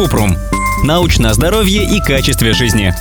Купрум. Научное здоровье и качестве жизни.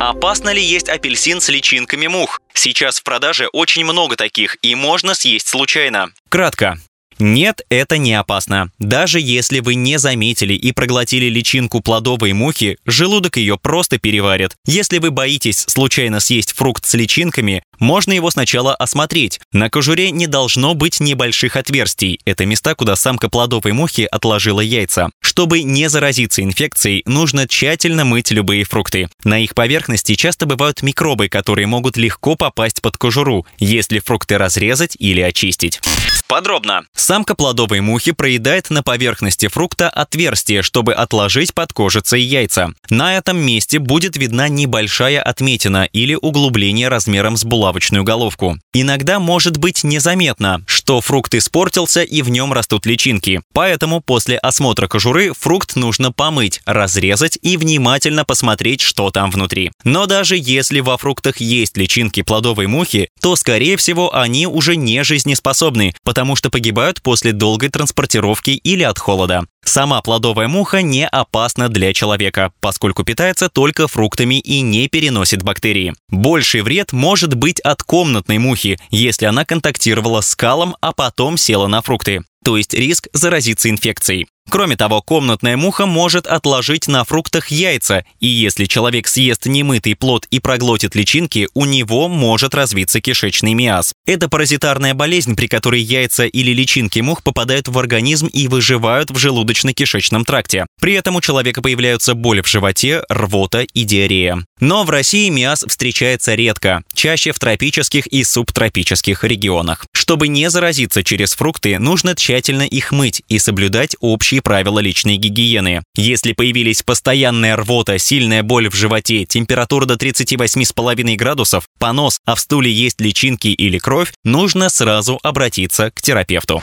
Опасно ли есть апельсин с личинками мух? Сейчас в продаже очень много таких, и можно съесть случайно. Кратко. Нет, это не опасно. Даже если вы не заметили и проглотили личинку плодовой мухи, желудок ее просто переварит. Если вы боитесь случайно съесть фрукт с личинками, можно его сначала осмотреть. На кожуре не должно быть небольших отверстий. Это места, куда самка плодовой мухи отложила яйца. Чтобы не заразиться инфекцией, нужно тщательно мыть любые фрукты. На их поверхности часто бывают микробы, которые могут легко попасть под кожуру, если фрукты разрезать или очистить. Подробно. Самка плодовой мухи проедает на поверхности фрукта отверстие, чтобы отложить под кожицей яйца. На этом месте будет видна небольшая отметина или углубление размером с булавочную головку. Иногда может быть незаметно, что фрукт испортился и в нем растут личинки. Поэтому после осмотра кожуры фрукт нужно помыть, разрезать и внимательно посмотреть, что там внутри. Но даже если во фруктах есть личинки плодовой мухи, то, скорее всего, они уже не жизнеспособны, что погибают после долгой транспортировки или от холода. Сама плодовая муха не опасна для человека, поскольку питается только фруктами и не переносит бактерии. Больший вред может быть от комнатной мухи, если она контактировала с калом, а потом села на фрукты то есть риск заразиться инфекцией. Кроме того, комнатная муха может отложить на фруктах яйца, и если человек съест немытый плод и проглотит личинки, у него может развиться кишечный миаз. Это паразитарная болезнь, при которой яйца или личинки мух попадают в организм и выживают в желудочно-кишечном тракте. При этом у человека появляются боли в животе, рвота и диарея. Но в России миаз встречается редко, чаще в тропических и субтропических регионах. Чтобы не заразиться через фрукты, нужно тщательно их мыть и соблюдать общие общие правила личной гигиены. Если появились постоянная рвота, сильная боль в животе, температура до 38,5 градусов, понос, а в стуле есть личинки или кровь, нужно сразу обратиться к терапевту.